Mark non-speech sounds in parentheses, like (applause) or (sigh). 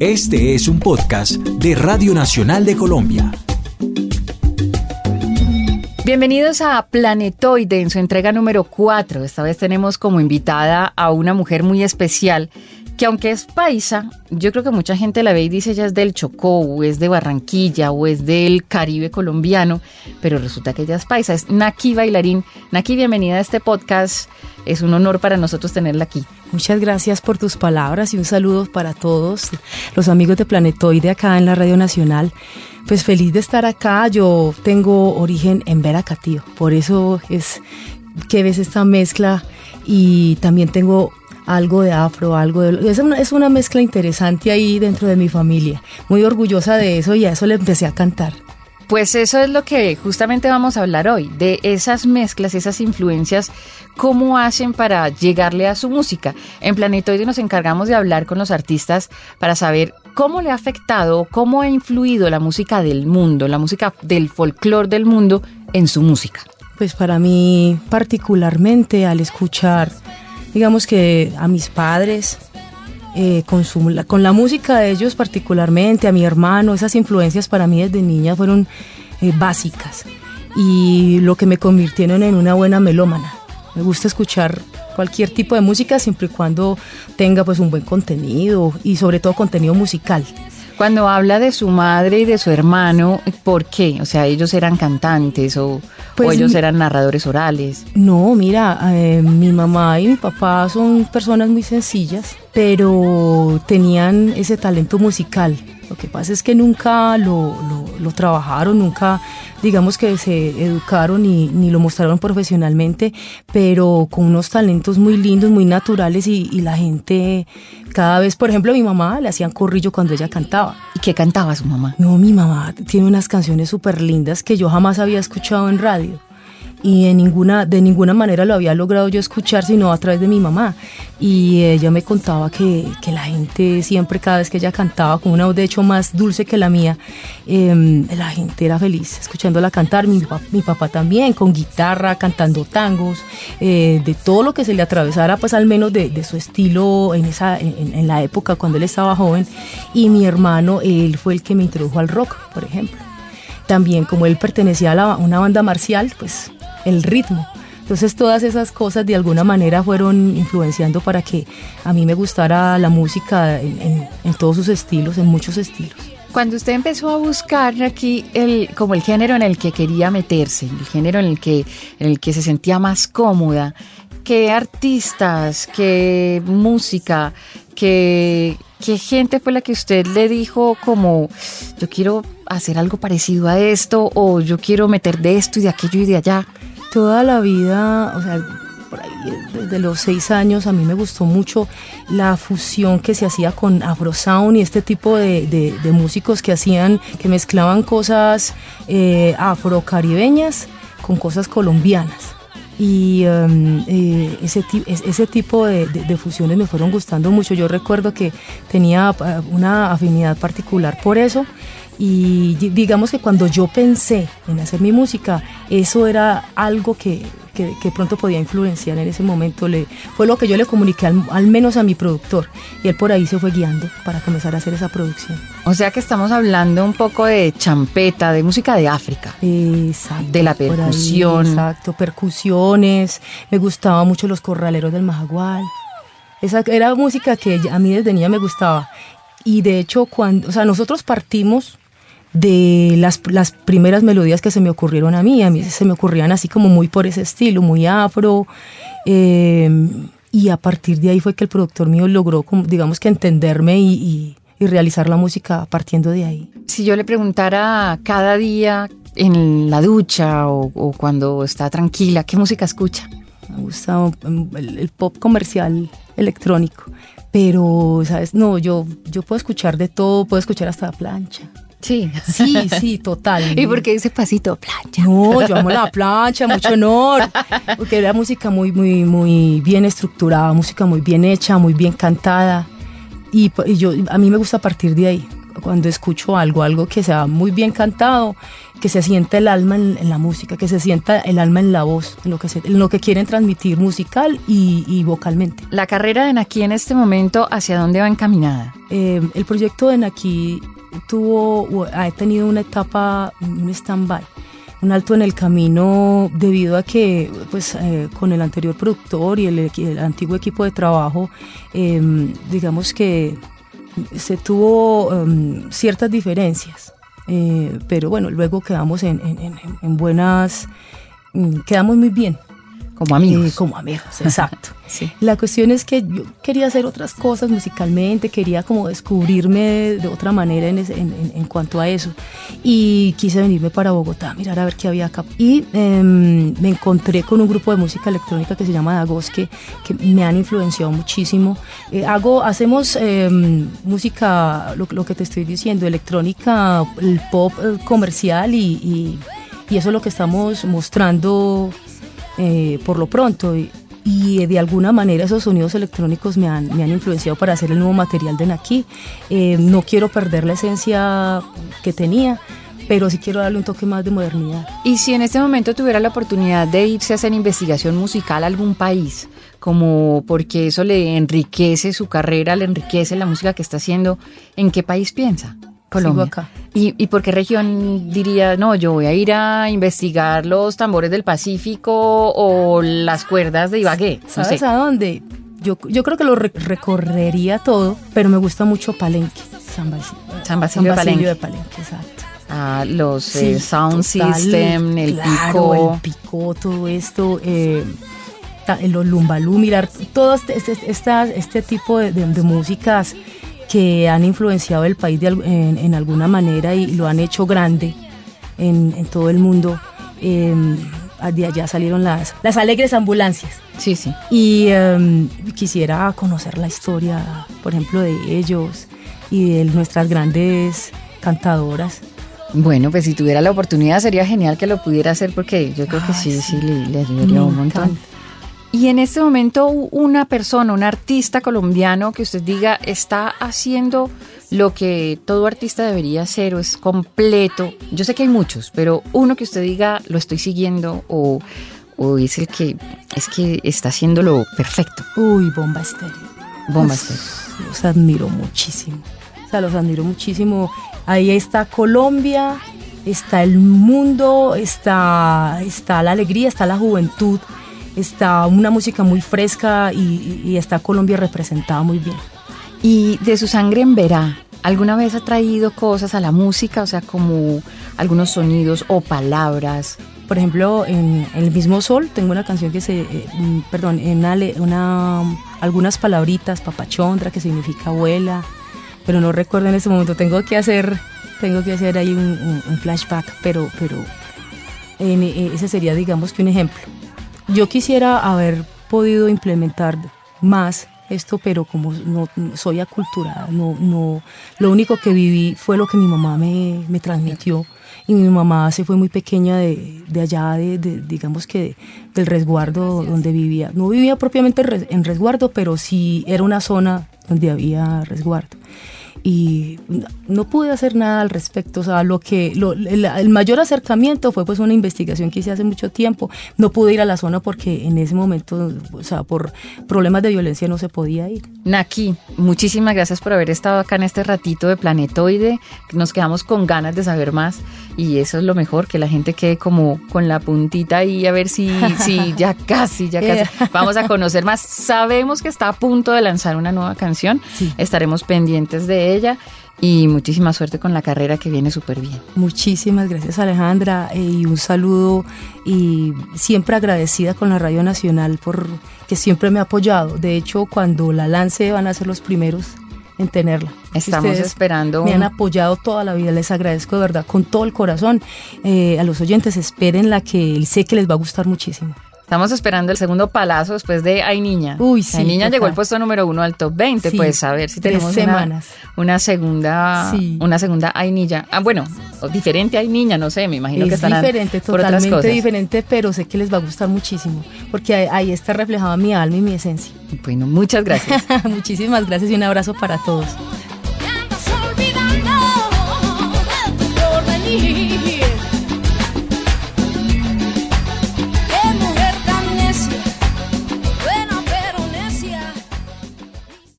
Este es un podcast de Radio Nacional de Colombia. Bienvenidos a Planetoide en su entrega número 4. Esta vez tenemos como invitada a una mujer muy especial que aunque es paisa, yo creo que mucha gente la ve y dice ella es del Chocó, o es de Barranquilla, o es del Caribe colombiano, pero resulta que ella es paisa, es Naki Bailarín. Naki, bienvenida a este podcast, es un honor para nosotros tenerla aquí. Muchas gracias por tus palabras y un saludo para todos los amigos de Planetoide acá en la Radio Nacional. Pues feliz de estar acá, yo tengo origen en Veracatío, por eso es que ves esta mezcla y también tengo algo de afro, algo de... Es una, es una mezcla interesante ahí dentro de mi familia. Muy orgullosa de eso y a eso le empecé a cantar. Pues eso es lo que justamente vamos a hablar hoy, de esas mezclas, esas influencias, cómo hacen para llegarle a su música. En Planetoide nos encargamos de hablar con los artistas para saber cómo le ha afectado, cómo ha influido la música del mundo, la música del folclore del mundo en su música. Pues para mí particularmente al escuchar digamos que a mis padres, eh, con, con la música de ellos particularmente, a mi hermano, esas influencias para mí desde niña fueron eh, básicas y lo que me convirtieron en una buena melómana. Me gusta escuchar cualquier tipo de música siempre y cuando tenga pues un buen contenido y sobre todo contenido musical. Cuando habla de su madre y de su hermano, ¿por qué? O sea, ellos eran cantantes o, pues ellos eran narradores orales. No, mira, eh, mi mamá y mi papá son personas muy sencillas, pero tenían ese talento musical. Lo que pasa es que nunca lo, lo, trabajaron, nunca digamos que se educaron ni, ni, lo mostraron profesionalmente, pero con unos talentos muy lindos, muy naturales y, y, la gente cada vez, por ejemplo, a mi mamá le hacían corrillo cuando ella cantaba. ¿Y qué cantaba su mamá? No, mi mamá tiene unas canciones súper lindas que yo jamás había escuchado en radio y en ninguna, de ninguna manera lo había logrado yo escuchar, sino a través de mi mamá. Y ella me contaba que, que la gente siempre, cada vez que ella cantaba, con una voz de hecho más dulce que la mía, em, la gente era feliz escuchándola cantar. Mi, mi papá también, con guitarra, cantando tangos, eh, de todo lo que se le atravesara, pues al menos de, de su estilo en, esa, en, en la época cuando él estaba joven. Y mi hermano, él fue el que me introdujo al rock, por ejemplo también como él pertenecía a una banda marcial, pues el ritmo. Entonces todas esas cosas de alguna manera fueron influenciando para que a mí me gustara la música en, todos sus estilos, en muchos estilos. Cuando usted empezó a buscar aquí el, como el género en el que quería meterse, el género en el que, en el que se sentía más cómoda, qué artistas, qué música, qué, qué gente fue la que usted le dijo como yo quiero hacer algo parecido a esto o yo quiero meter de esto y de aquello y de allá toda la vida, o sea, por ahí desde los seis años a mí me gustó mucho la fusión que se hacía con Afro Sound y este tipo de, músicos que hacían, que mezclaban cosas eh, afrocaribeñas con cosas colombianas. Y em, eh, ese, tipo de, de, fusiones me fueron gustando mucho. Yo recuerdo que tenía eh, una afinidad particular por eso y digamos que cuando yo pensé en hacer mi música, eso era algo que, que, pronto podía influenciar en ese momento. Le, fue lo que yo le comuniqué al, menos a mi productor y él por ahí se fue guiando para comenzar a hacer esa producción. O sea que estamos hablando un poco de champeta, de música de África. Exacto. De la percusión. exacto, percusiones. Me gustaban mucho los corraleros del Majagual. Esa era música que a mí desde niña me gustaba. Y de hecho, cuando, o sea, nosotros partimos de las, las, primeras melodías que se me ocurrieron a mí. A mí se me ocurrían así como muy por ese estilo, muy afro. Eh, y a partir de ahí fue que el productor mío logró, digamos que entenderme y, y, realizar la música partiendo de ahí. Si yo le preguntara cada día en la ducha o, o cuando está tranquila, ¿qué música escucha? Me gusta el, el pop comercial electrónico, pero, ¿sabes? No, yo, yo puedo escuchar de todo, puedo escuchar hasta la plancha. Sí. Sí, sí, total. (laughs) ¿Y por qué dice pasito plancha? No, yo amo la plancha, mucho honor. Porque era música muy, muy, muy bien estructurada, música muy bien hecha, muy bien cantada. Y, yo, a mí me gusta partir de ahí. Cuando escucho algo, algo que sea muy bien cantado, que se sienta el alma en, la música, que se sienta el alma en la voz, en lo que, en lo que quieren transmitir musical y, vocalmente. La carrera de Naki en este momento, ¿hacia dónde va encaminada? Eh, el proyecto de Naki tuvo, ha tenido una etapa, un stand-by un alto en el camino debido a que pues eh, con el anterior productor y el, antiguo equipo de trabajo em, digamos que se tuvo em, ciertas diferencias. Eh, pero bueno luego quedamos en, en buenas mm, quedamos muy bien como amigos. como amigos, (laughs) exacto. La cuestión es que yo quería hacer otras cosas musicalmente, quería como descubrirme de otra manera en, en, cuanto a eso. Y quise venirme para Bogotá, mirar a ver qué había acá. Y em, me encontré con un grupo de música electrónica que se llama Dagos, que, que me han influenciado muchísimo. Eh, hago, hacemos em, música, lo, lo, que te estoy diciendo, electrónica, el pop eh, comercial y, y, y eso es lo que estamos mostrando eh, por lo pronto. Y, de alguna manera esos sonidos electrónicos me han, me han influenciado para hacer el nuevo material de Naki. Eh, no quiero perder la esencia que tenía, pero sí quiero darle un toque más de modernidad. Y si en este momento tuviera la oportunidad de irse a hacer investigación musical a algún país, como porque eso le enriquece su carrera, le enriquece la música que está haciendo, ¿en qué país piensa? Colombia. acá. ¿Y, ¿Y por qué región diría, no, yo voy a ir a investigar los tambores del Pacífico o las cuerdas de Ibagué? ¿Sabes a dónde? Yo, yo creo que lo recorrería todo, pero me gusta mucho Palenque, San Basilio, San Basilio, de, Palenque. de Palenque. exacto. Ah, los eh, sound system, el pico. El pico, todo esto. Eh, los lumbalú, mirar todo este, este, este, este tipo de, de, de músicas que han influenciado el país en, alguna manera y lo han hecho grande en, todo el mundo. Em, de allá salieron las, las alegres ambulancias. Sí, sí. Y em, quisiera conocer la historia, por ejemplo, de ellos y de nuestras grandes cantadoras. Bueno, pues si tuviera la oportunidad sería genial que lo pudiera hacer porque yo creo que sí, sí, le, ayudaría un montón. Y en este momento una persona, un artista colombiano que usted diga está haciendo lo que todo artista debería hacer o es completo. Yo sé que hay muchos, pero uno que usted diga lo estoy siguiendo o, es el que es que está haciéndolo perfecto. Uy, Bomba Estéreo. Bomba Estéreo. Los admiro muchísimo. O sea, los admiro muchísimo. Ahí está Colombia, está el mundo, está, está la alegría, está la juventud está una música muy fresca y, está Colombia representada muy bien. Y de su sangre en verá, ¿alguna vez ha traído cosas a la música? O sea, como algunos sonidos o palabras. Por ejemplo, en, El mismo sol tengo una canción que se, eh, mm, perdón, en una, algunas palabritas, papachondra, que significa abuela, pero no recuerdo en este momento. Tengo que hacer, tengo que hacer ahí un, flashback, pero, pero eh, ese sería, digamos que un ejemplo. Yo quisiera haber podido implementar más esto, pero como no soy aculturada, no, no, lo único que viví fue lo que mi mamá me, me transmitió. Y mi mamá se fue muy pequeña de, de allá, de, digamos que del resguardo donde vivía. No vivía propiamente en resguardo, pero sí era una zona donde había resguardo y no pude hacer nada al respecto. O sea, lo que el, mayor acercamiento fue pues una investigación que hice hace mucho tiempo. No pude ir a la zona porque en ese momento, o sea, por problemas de violencia no se podía ir. Naki, muchísimas gracias por haber estado acá en este ratito de Planetoide. Nos quedamos con ganas de saber más y eso es lo mejor, que la gente quede como con la puntita ahí a ver si, si (laughs) ya casi, ya casi. (laughs) Vamos a conocer más. Sabemos que está a punto de lanzar una nueva canción. Estaremos pendientes de ella y muchísima suerte con la carrera que viene súper bien. Muchísimas gracias Alejandra eh, y un saludo y siempre agradecida con la Radio Nacional por que siempre me ha apoyado. De hecho, cuando la lance van a ser los primeros en tenerla. Estamos esperando. Me han apoyado toda la vida, les agradezco de verdad con todo el corazón. Eh, a los oyentes esperen la que sé que les va a gustar muchísimo. Estamos esperando el segundo palazo después de Ay Niña. Uy, sí. Ay Niña llegó al puesto número uno al top 20, pues a ver si tenemos semanas. Una, segunda, una segunda Ay Niña. Ah, bueno, diferente Ay Niña, no sé, me imagino que estarán diferente, totalmente diferente, pero sé que les va a gustar muchísimo, porque ahí, está reflejada mi alma y mi esencia. Bueno, muchas gracias. (laughs) Muchísimas gracias y un abrazo para todos.